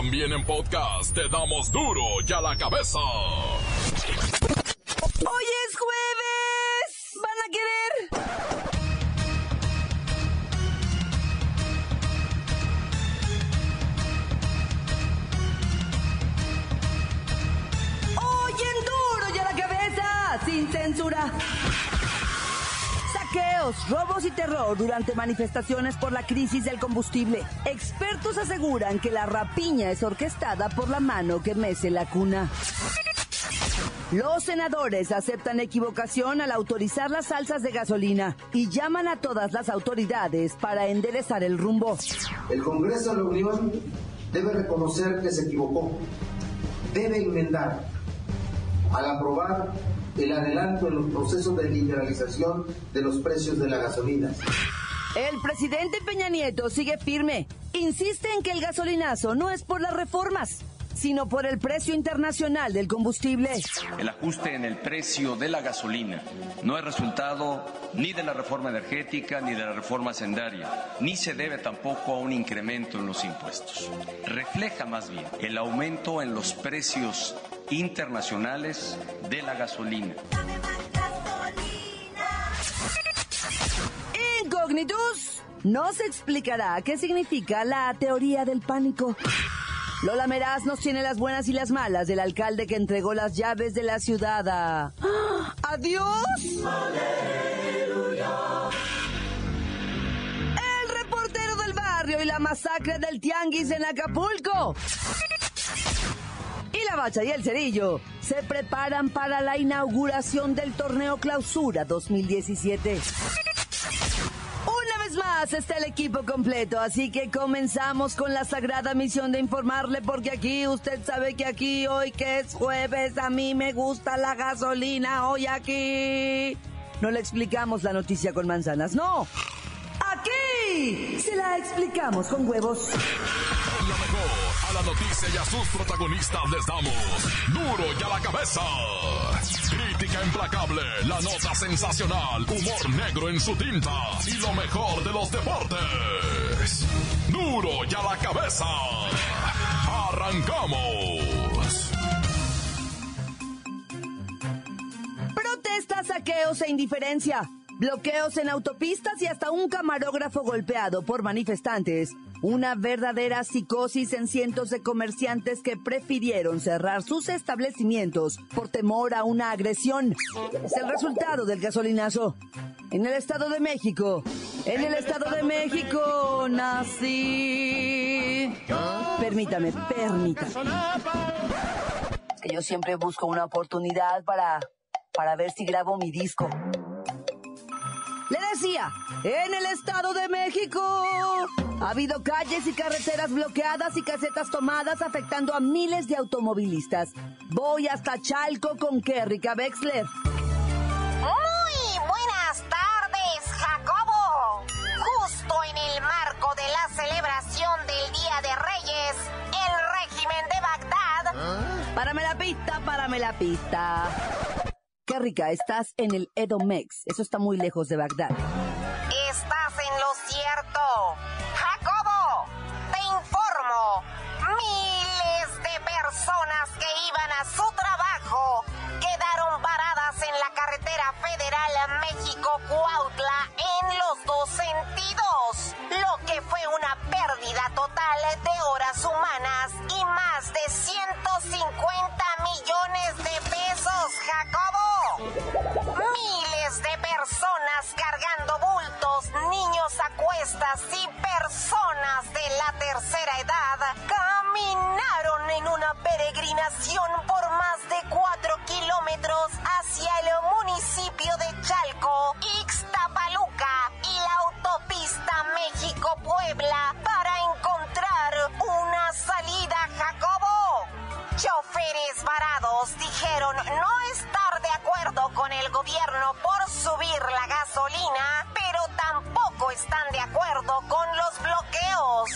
También en podcast te damos duro y a la cabeza. Hoy es jueves. Robos y terror durante manifestaciones por la crisis del combustible. Expertos aseguran que la rapiña es orquestada por la mano que mece la cuna. Los senadores aceptan equivocación al autorizar las salsas de gasolina y llaman a todas las autoridades para enderezar el rumbo. El Congreso de la Unión debe reconocer que se equivocó, debe enmendar al aprobar el adelanto en los procesos de liberalización de los precios de la gasolina. El presidente Peña Nieto sigue firme. Insiste en que el gasolinazo no es por las reformas, sino por el precio internacional del combustible. El ajuste en el precio de la gasolina no es resultado ni de la reforma energética ni de la reforma sendaria, ni se debe tampoco a un incremento en los impuestos. Refleja más bien el aumento en los precios internacionales de la gasolina. Incognitus no se explicará qué significa la teoría del pánico. Lola Meraz nos tiene las buenas y las malas del alcalde que entregó las llaves de la ciudad a... ¡Adiós! El reportero del barrio y la masacre del tianguis en Acapulco. Y la bacha y el cerillo se preparan para la inauguración del torneo Clausura 2017. Está el equipo completo, así que comenzamos con la sagrada misión de informarle, porque aquí usted sabe que aquí hoy que es jueves, a mí me gusta la gasolina, hoy aquí. No le explicamos la noticia con manzanas, no. Aquí se la explicamos con huevos. La mejor, a la noticia y a sus protagonistas les damos duro y a la cabeza. Crítica implacable, la nota sensacional, humor negro en su tinta y lo mejor de los deportes. Duro y a la cabeza. Arrancamos. Protestas, saqueos e indiferencia. Bloqueos en autopistas y hasta un camarógrafo golpeado por manifestantes. Una verdadera psicosis en cientos de comerciantes que prefirieron cerrar sus establecimientos por temor a una agresión. Es el resultado del gasolinazo. En el Estado de México, en el Estado de México nací. Permítame, permítame. Que yo siempre busco una oportunidad para, para ver si grabo mi disco. Le decía, en el Estado de México ha habido calles y carreteras bloqueadas y casetas tomadas afectando a miles de automovilistas. Voy hasta Chalco con Kerrika Wexler. Muy buenas tardes, Jacobo. Justo en el marco de la celebración del Día de Reyes, el régimen de Bagdad Párame la pista, párame la pista. Kerrika, estás en el Edomex. Eso está muy lejos de Bagdad. están de acuerdo con los bloqueos.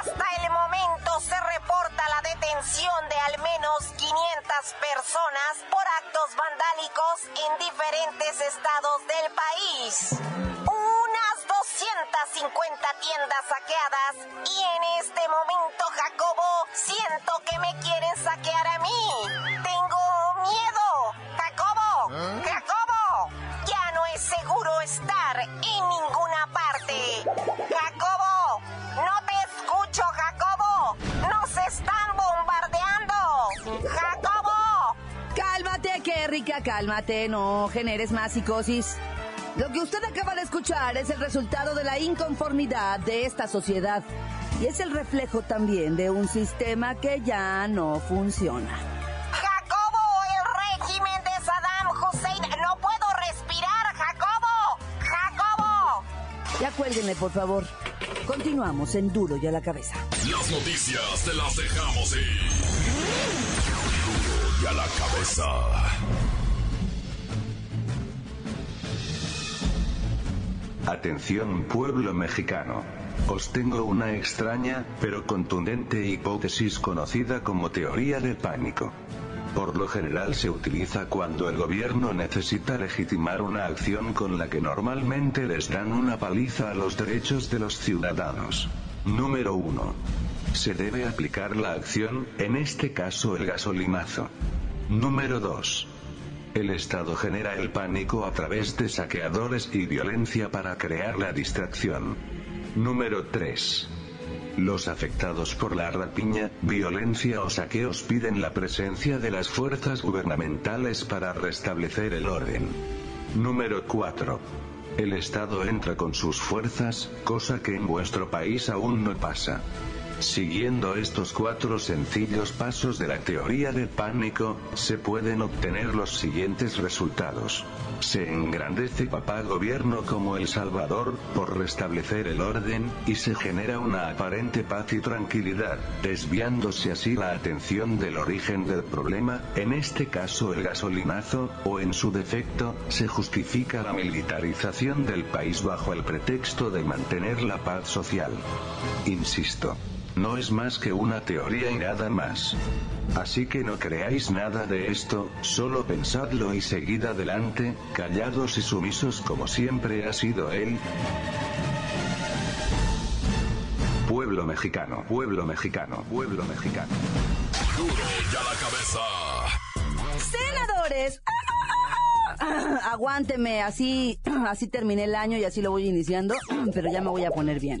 Hasta el momento se reporta la detención de al menos 500 personas por actos vandálicos en diferentes estados del país. Unas 250 tiendas saqueadas y en este momento, Jacobo, siento que me quieren saquear a mí. Tengo miedo. Jacobo, ¿Ah? Jacobo, ya no es seguro estar cálmate, no generes más psicosis. Lo que usted acaba de escuchar es el resultado de la inconformidad de esta sociedad y es el reflejo también de un sistema que ya no funciona. Jacobo, el régimen de Saddam Hussein. No puedo respirar, Jacobo. Jacobo. Ya cuélguenle, por favor. Continuamos en Duro y a la cabeza. Las noticias te las dejamos ir. Duro y a la cabeza. Atención pueblo mexicano. Os tengo una extraña, pero contundente hipótesis conocida como teoría del pánico. Por lo general se utiliza cuando el gobierno necesita legitimar una acción con la que normalmente les dan una paliza a los derechos de los ciudadanos. Número 1. Se debe aplicar la acción, en este caso el gasolinazo. Número 2. El Estado genera el pánico a través de saqueadores y violencia para crear la distracción. Número 3. Los afectados por la rapiña, violencia o saqueos piden la presencia de las fuerzas gubernamentales para restablecer el orden. Número 4. El Estado entra con sus fuerzas, cosa que en vuestro país aún no pasa. Siguiendo estos cuatro sencillos pasos de la teoría del pánico, se pueden obtener los siguientes resultados. Se engrandece papá gobierno como El Salvador, por restablecer el orden, y se genera una aparente paz y tranquilidad, desviándose así la atención del origen del problema, en este caso el gasolinazo, o en su defecto, se justifica la militarización del país bajo el pretexto de mantener la paz social. Insisto. No es más que una teoría y nada más. Así que no creáis nada de esto, solo pensadlo y seguid adelante, callados y sumisos como siempre ha sido él. Pueblo mexicano, pueblo mexicano, pueblo mexicano. Duro y a la cabeza. Senadores. Aguánteme, así, así terminé el año y así lo voy iniciando, pero ya me voy a poner bien.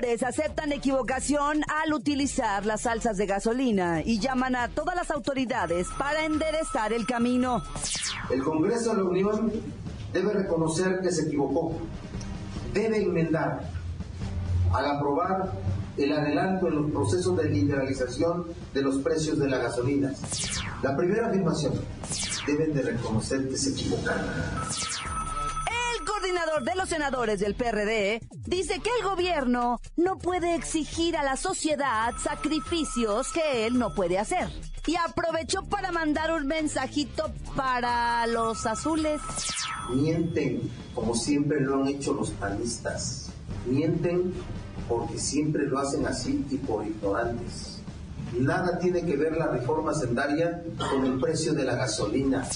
Aceptan equivocación al utilizar las salsas de gasolina y llaman a todas las autoridades para enderezar el camino. El Congreso de la Unión debe reconocer que se equivocó. Debe enmendar al aprobar el adelanto en los procesos de liberalización de los precios de la gasolina. La primera afirmación, deben de reconocer que se equivocaron. Coordinador de los senadores del PRD dice que el gobierno no puede exigir a la sociedad sacrificios que él no puede hacer. Y aprovechó para mandar un mensajito para los azules. Mienten como siempre lo han hecho los panistas. Mienten porque siempre lo hacen así y por ignorantes. Nada tiene que ver la reforma sendaria con el precio de la gasolina.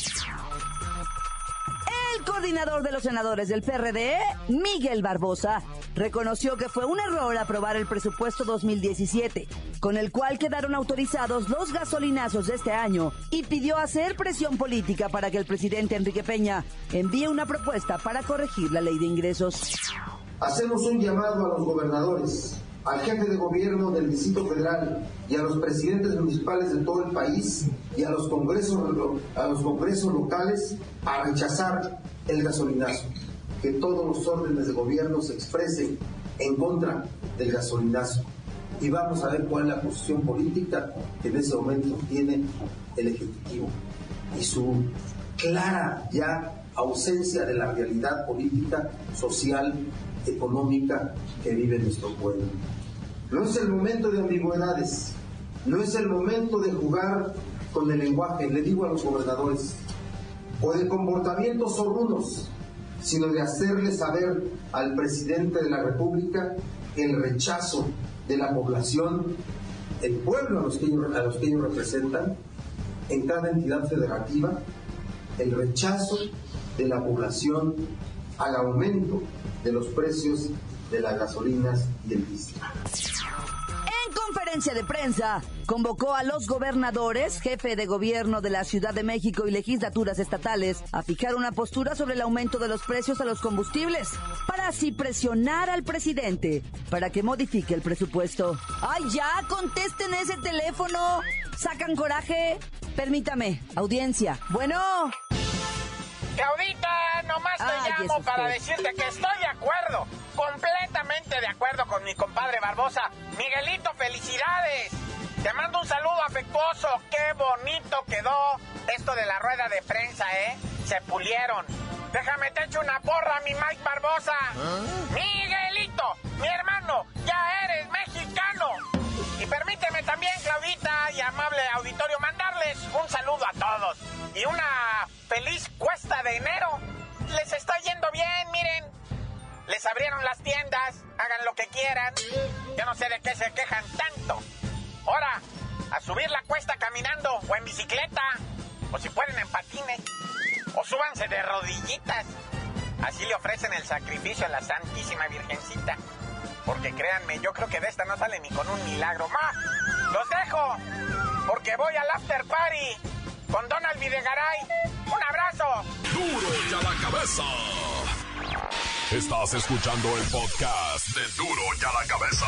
Coordinador de los senadores del PRD, Miguel Barbosa, reconoció que fue un error aprobar el presupuesto 2017, con el cual quedaron autorizados los gasolinazos de este año, y pidió hacer presión política para que el presidente Enrique Peña envíe una propuesta para corregir la ley de ingresos. Hacemos un llamado a los gobernadores, al jefe de gobierno del Distrito Federal y a los presidentes municipales de todo el país y a los congresos, a los congresos locales a rechazar el gasolinazo. Que todos los órdenes de gobierno se expresen en contra del gasolinazo. Y vamos a ver cuál es la posición política que en ese momento tiene el Ejecutivo. Y su clara ya ausencia de la realidad política, social, económica que vive nuestro pueblo. No es el momento de ambigüedades, no es el momento de jugar con el lenguaje, le digo a los gobernadores, o de comportamientos zorrunos, sino de hacerle saber al presidente de la República el rechazo de la población, el pueblo a los que a los que ellos representan, en cada entidad federativa, el rechazo de la población al aumento de los precios de las gasolinas y el diésel. En conferencia de prensa, convocó a los gobernadores, jefe de gobierno de la Ciudad de México y legislaturas estatales a fijar una postura sobre el aumento de los precios a los combustibles, para así presionar al presidente para que modifique el presupuesto. ¡Ay, ya! ¡Contesten ese teléfono! sacan coraje. Permítame, audiencia. Bueno. Claudita, nomás te Ay, llamo para decirte que estoy de acuerdo, completamente de acuerdo con mi compadre Barbosa. Miguelito, felicidades. Te mando un saludo afectuoso. Qué bonito quedó esto de la rueda de prensa, ¿eh? Se pulieron. Déjame te echo una porra, mi Mike Barbosa. Miguelito, mi hermano, ya eres mexicano. Y permíteme también, Claudita y amable auditorio, mandarles un saludo a todos. Y una feliz cuesta de enero. Les está yendo bien, miren. Les abrieron las tiendas, hagan lo que quieran. Yo no sé de qué se quejan tanto. Ahora, a subir la cuesta caminando o en bicicleta. O si pueden en patines. O súbanse de rodillitas. Así le ofrecen el sacrificio a la Santísima Virgencita. Porque créanme, yo creo que de esta no sale ni con un milagro. ¡Ma! ¡Los dejo! Porque voy al after party con Donald Videgaray. ¡Un abrazo! Duro y a la cabeza. Estás escuchando el podcast de Duro y a la cabeza.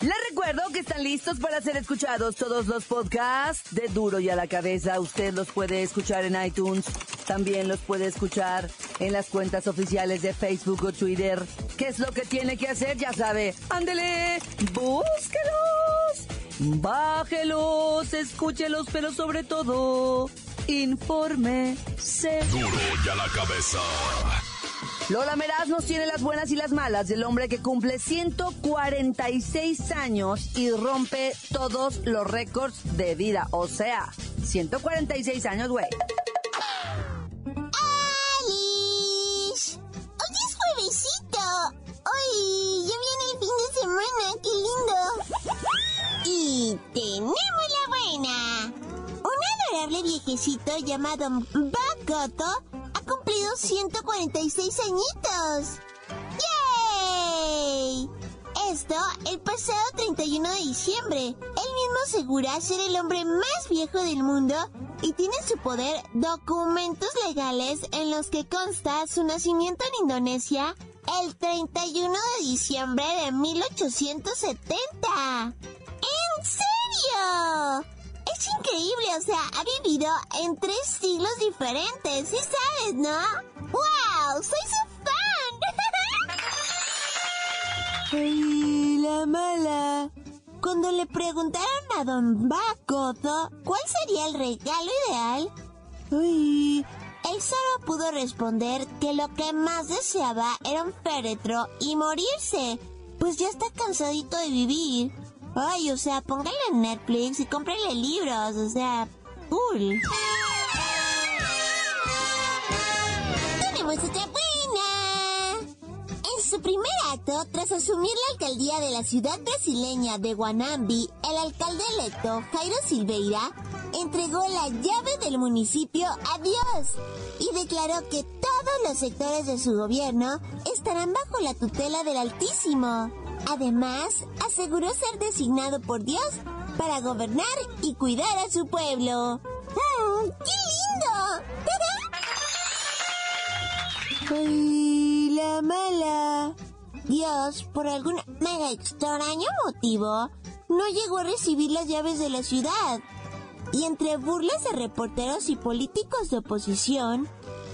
Les recuerdo que están listos para ser escuchados todos los podcasts de Duro y a la cabeza. Usted los puede escuchar en iTunes. También los puede escuchar en las cuentas oficiales de Facebook o Twitter. ¿Qué es lo que tiene que hacer? Ya sabe. Ándele, búsquelos, bájelos, escúchelos, pero sobre todo, infórmese. Duro y a la cabeza. Lola Meraz nos tiene las buenas y las malas del hombre que cumple 146 años y rompe todos los récords de vida. O sea, 146 años, güey. Tenemos la buena. Un adorable viejecito llamado Bakoto ha cumplido 146 añitos. ¡Yay! Esto el pasado 31 de diciembre. Él mismo asegura ser el hombre más viejo del mundo y tiene en su poder documentos legales en los que consta su nacimiento en Indonesia el 31 de diciembre de 1870. Es increíble, o sea, ha vivido en tres siglos diferentes, ¿sí sabes, no? ¡Wow! ¡Soy su fan! ¡Ay, la mala! Cuando le preguntaron a Don Bakoto cuál sería el regalo ideal. Él solo pudo responder que lo que más deseaba era un féretro y morirse, pues ya está cansadito de vivir. Ay, o sea, póngale en Netflix y cómprele libros, o sea, cool. Tenemos otra buena. En su primer acto, tras asumir la alcaldía de la ciudad brasileña de Guanambi, el alcalde electo, Jairo Silveira, entregó la llave del municipio a Dios y declaró que todos los sectores de su gobierno estarán bajo la tutela del Altísimo. Además, aseguró ser designado por Dios para gobernar y cuidar a su pueblo. ¡Mm, ¡Qué lindo! ¡Ay, la mala! Dios, por algún extraño motivo, no llegó a recibir las llaves de la ciudad. Y entre burlas de reporteros y políticos de oposición,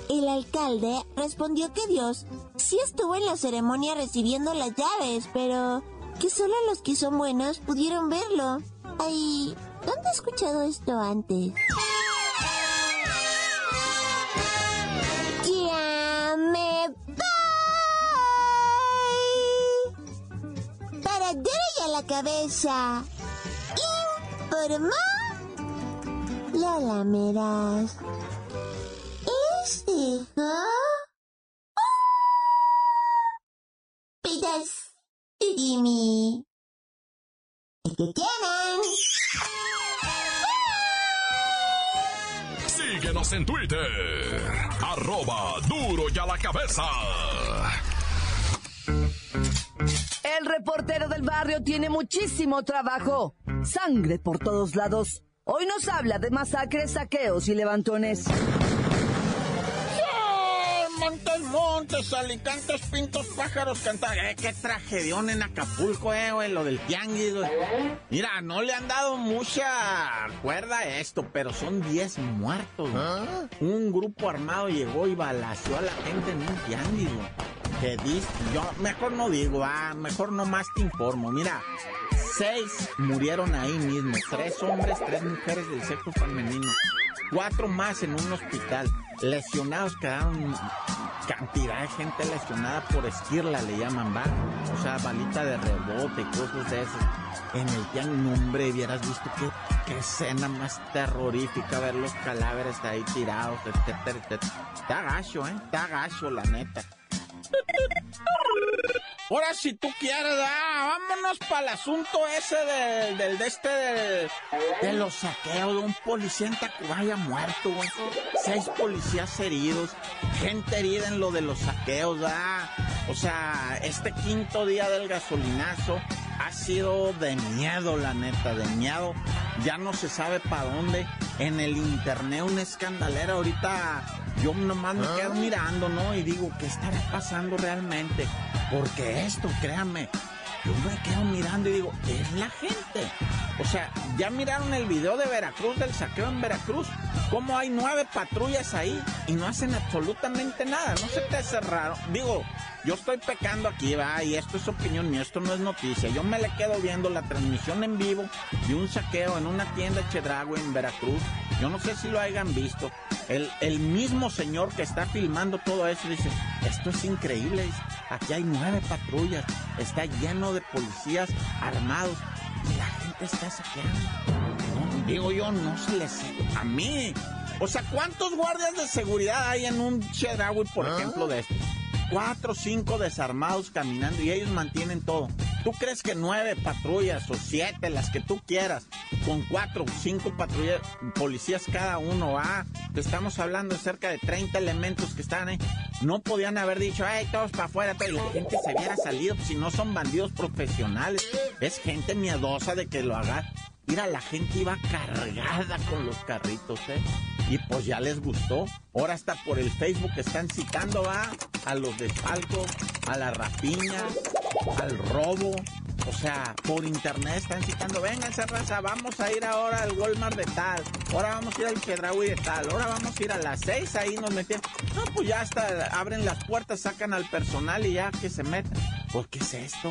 el alcalde respondió que Dios sí estuvo en la ceremonia recibiendo las llaves, pero que solo los que son buenos pudieron verlo. Ay, ¿dónde he escuchado esto antes? Ya me voy. Para dar a la cabeza. Informó Lola Meraz. ¿Es hijo? Pitas y Jimmy. ¿El que tienen? Síguenos en Twitter. Arroba duro y a la cabeza. El reportero del barrio tiene muchísimo trabajo. Sangre por todos lados. Hoy nos habla de masacres, saqueos y levantones. Montes, alicantes, pintos, pájaros, cantar. Eh, qué tragedión en Acapulco, eh, güey, lo del tianguis, güey. Mira, no le han dado mucha cuerda a esto, pero son 10 muertos, güey. Un grupo armado llegó y balació a la gente en un tianguis, güey. Que dice, yo mejor no digo, ah, mejor no más te informo. Mira, seis murieron ahí mismo, tres hombres, tres mujeres del sexo femenino, cuatro más en un hospital. Lesionados quedaron cantidad de gente lesionada por esquirla, le llaman, va. O sea, balita de rebote y cosas de esas. En el tianguis, hombre, hubieras visto qué, qué escena más terrorífica ver los cadáveres ahí tirados, etcétera, etcétera. Está gacho, ¿eh? Está gacho, la neta. Ahora, si tú quieres, ah, vámonos para el asunto ese del, del de este, de, los saqueos de un policía en Tacubaya muerto. Seis policías heridos, gente herida en lo de los saqueos, ah. O sea, este quinto día del gasolinazo ha sido de miedo, la neta, de miedo. Ya no se sabe para dónde. En el internet una escandalera ahorita yo nomás me quedo mirando, ¿no? Y digo, ¿qué estará pasando realmente? Porque esto, créanme, yo me quedo mirando y digo, es la gente. O sea, ya miraron el video de Veracruz, del saqueo en Veracruz, cómo hay nueve patrullas ahí y no hacen absolutamente nada, no se te hace raro. Digo, yo estoy pecando aquí, va, y esto es opinión mía, esto no es noticia. Yo me le quedo viendo la transmisión en vivo de un saqueo en una tienda Chedragui en Veracruz. Yo no sé si lo hayan visto. El, el mismo señor que está filmando todo eso dice, esto es increíble, aquí hay nueve patrullas, está lleno de policías armados y la gente está saqueando. No, digo yo, no se les... A mí. O sea, ¿cuántos guardias de seguridad hay en un Chedraui, por ejemplo, de estos? Cuatro o cinco desarmados caminando y ellos mantienen todo. ¿Tú crees que nueve patrullas o siete, las que tú quieras, con cuatro o cinco patrullas, policías cada uno, ah, te estamos hablando de cerca de 30 elementos que están ahí, no podían haber dicho, ay, todos para afuera, pero la gente se hubiera salido, si no son bandidos profesionales, es gente miedosa de que lo haga. Mira, la gente iba cargada con los carritos, ¿eh? Y pues ya les gustó. Ahora hasta por el Facebook están citando, va, a los desfalcos, a la rapiña, al robo. O sea, por internet están citando, vénganse raza, vamos a ir ahora al Walmart de tal, ahora vamos a ir al Chedraui de tal, ahora vamos a ir a las seis, ahí nos metieron. No, pues ya hasta abren las puertas, sacan al personal y ya que se metan. Pues, ¿qué es esto?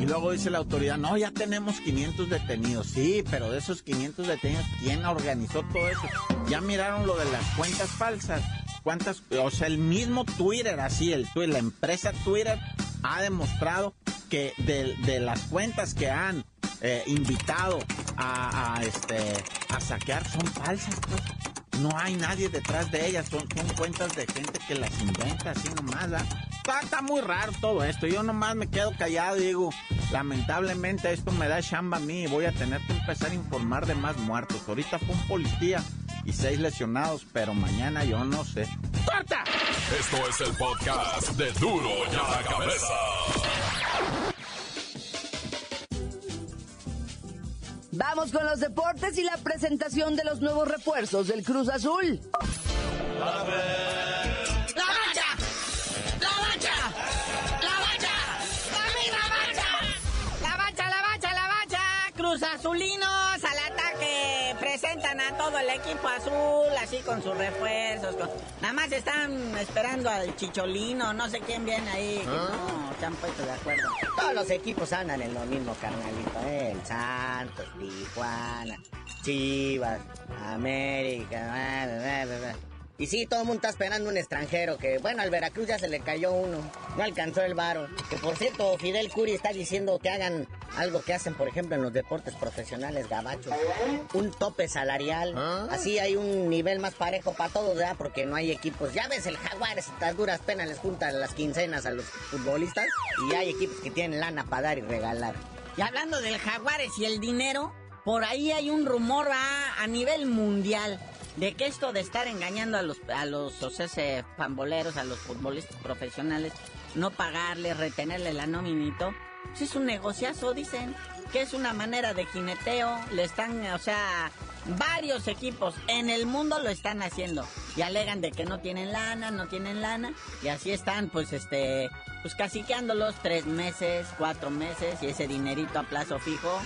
Y luego dice la autoridad, no, ya tenemos 500 detenidos. Sí, pero de esos 500 detenidos, ¿quién organizó todo eso? Ya miraron lo de las cuentas falsas. ¿Cuántas? O sea, el mismo Twitter, así, el Twitter, la empresa Twitter ha demostrado que de, de las cuentas que han eh, invitado a, este, a saquear son falsas, pues. No hay nadie detrás de ellas, son, son cuentas de gente que las inventa así nomás. Está, está, muy raro todo esto, yo nomás me quedo callado y digo, lamentablemente esto me da chamba a mí y voy a tener que empezar a informar de más muertos. Ahorita fue un policía y seis lesionados, pero mañana yo no sé. ¡Corta! Esto es el podcast de Duro y a la Cabeza. Vamos con los deportes y la presentación de los nuevos refuerzos del Cruz Azul. ¡La mancha! ¡La mancha! ¡La mancha! ¡Mami, la mancha! La mancha, la mancha, la mancha. Cruz Azulinos todo el equipo azul, así con sus refuerzos. con- Nada más están esperando al Chicholino, no sé quién viene ahí. que No, se han puesto de acuerdo. Todos los equipos andan en lo mismo, carnalito. ¿eh? El Santos, Tijuana, Chivas, América. bla, bla. Y sí, todo el mundo está esperando un extranjero que, bueno, al Veracruz ya se le cayó uno. No alcanzó el varo. Que por cierto, Fidel Curi está diciendo que hagan algo que hacen, por ejemplo, en los deportes profesionales gabachos. Un tope salarial. Así hay un nivel más parejo para todos, ¿verdad? Porque no hay equipos. Ya ves, el Jaguares, a duras penas les juntan las quincenas a los futbolistas. Y hay equipos que tienen lana para dar y regalar. Y hablando del Jaguares y el dinero, por ahí hay un rumor a nivel mundial de que esto de estar engañando a los, a los o sea, a los futbolistas profesionales, no pagarles, retenerle la nominito, pues es un negociazo, dicen, que es una manera de jineteo, le están, o sea, varios equipos en el mundo lo están haciendo y alegan de que no tienen lana, no tienen lana y así están, pues, este, pues caciqueándolos tres meses, cuatro meses y ese dinerito a plazo fijo.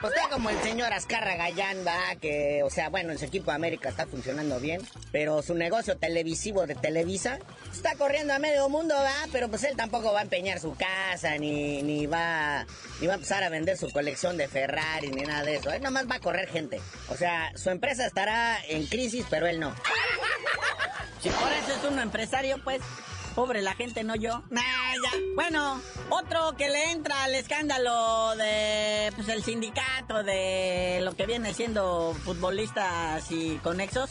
Pues está como el señor Azcarra Gallán, va, que, o sea, bueno, en su equipo de América está funcionando bien, pero su negocio televisivo de Televisa está corriendo a medio mundo, va, pero pues él tampoco va a empeñar su casa, ni, ni va, ni va a empezar a vender su colección de Ferrari, ni nada de eso. Él nomás va a correr gente. O sea, su empresa estará en crisis, pero él no. Si por eso es un empresario, pues, Pobre la gente, no yo. Nah, ya. Bueno, otro que le entra al escándalo de pues el sindicato de lo que viene siendo futbolistas y conexos,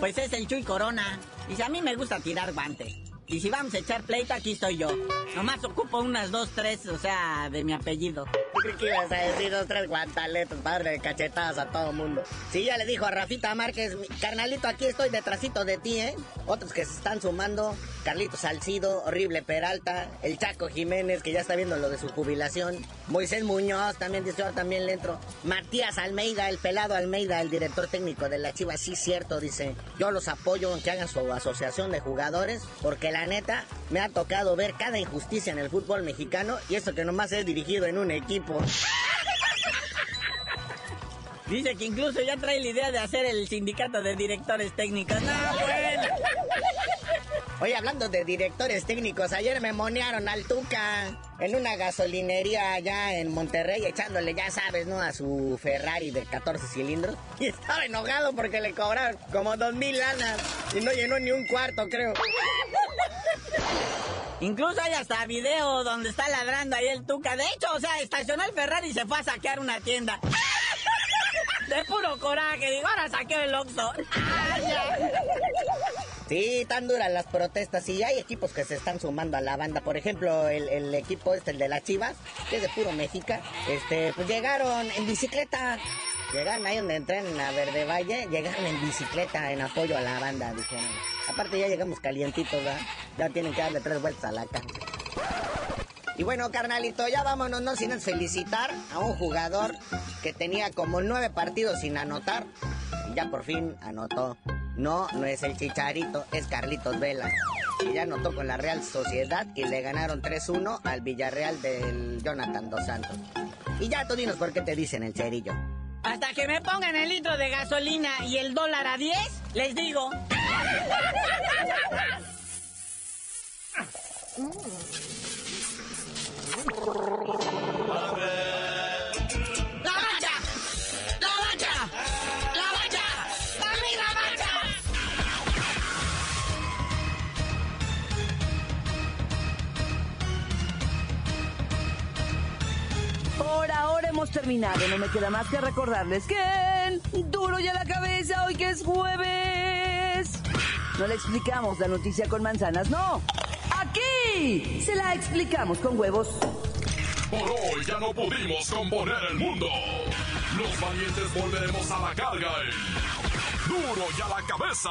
pues es el Chuy Corona. Dice, a mí me gusta tirar guante. Y si vamos a echar pleito, aquí estoy yo. Nomás ocupo unas dos, tres, o sea, de mi apellido. ¿Qué que ibas a decir dos, tres guantaletos, padre cachetadas a todo mundo. Sí, ya le dijo a Rafita Márquez, carnalito, aquí estoy detrásito de ti, ¿eh? Otros que se están sumando, Carlito Salcido, Horrible Peralta, el Chaco Jiménez, que ya está viendo lo de su jubilación, Moisés Muñoz, también dice, ahora también le entro, Matías Almeida, el pelado Almeida, el director técnico de la Chivas, sí cierto, dice, yo los apoyo en que hagan su asociación de jugadores, porque la neta, me ha tocado ver cada injusticia en el fútbol mexicano, y eso que nomás he dirigido en un equipo. Dice que incluso ya trae la idea de hacer el sindicato de directores técnicos. No, bueno. Oye, hablando de directores técnicos, ayer me monearon al Tuca en una gasolinería allá en Monterrey, echándole, ya sabes, ¿no? A su Ferrari de 14 cilindros. Y estaba enojado porque le cobraron como dos mil lanas y no llenó ni un cuarto, creo. Incluso hay hasta video donde está ladrando ahí el Tuca. De hecho, o sea, estacionó el Ferrari y se fue a saquear una tienda. De puro coraje, digo, ahora saqueo el Oxxo. Sí, tan duras las protestas y hay equipos que se están sumando a la banda. Por ejemplo, el, equipo este, el de las Chivas, que es de puro México, este, pues llegaron en bicicleta. Llegaron ahí donde entran en la Verde Valle, llegaron en bicicleta en apoyo a la banda, dijeron. Aparte ya llegamos calientitos, ¿verdad? Ya tienen que darle tres vueltas a la casa. Y bueno, carnalito, ya vámonos, no sin felicitar a un jugador que tenía como nueve partidos sin anotar. Ya por fin anotó. No, no es el Chicharito, es Carlitos Vela. Y ya anotó con la Real Sociedad y le ganaron 3-1 al Villarreal del Jonathan Dos Santos. Y ya tú dinos por qué te dicen el cerillo. Hasta que me pongan el litro de gasolina y el dólar a 10, les digo. terminado. No me queda más que recordarles que duro ya la cabeza hoy que es jueves. No le explicamos la noticia con manzanas, no. Aquí se la explicamos con huevos. Por hoy ya no pudimos componer el mundo. Los valientes volveremos a la carga. Duro ya la cabeza.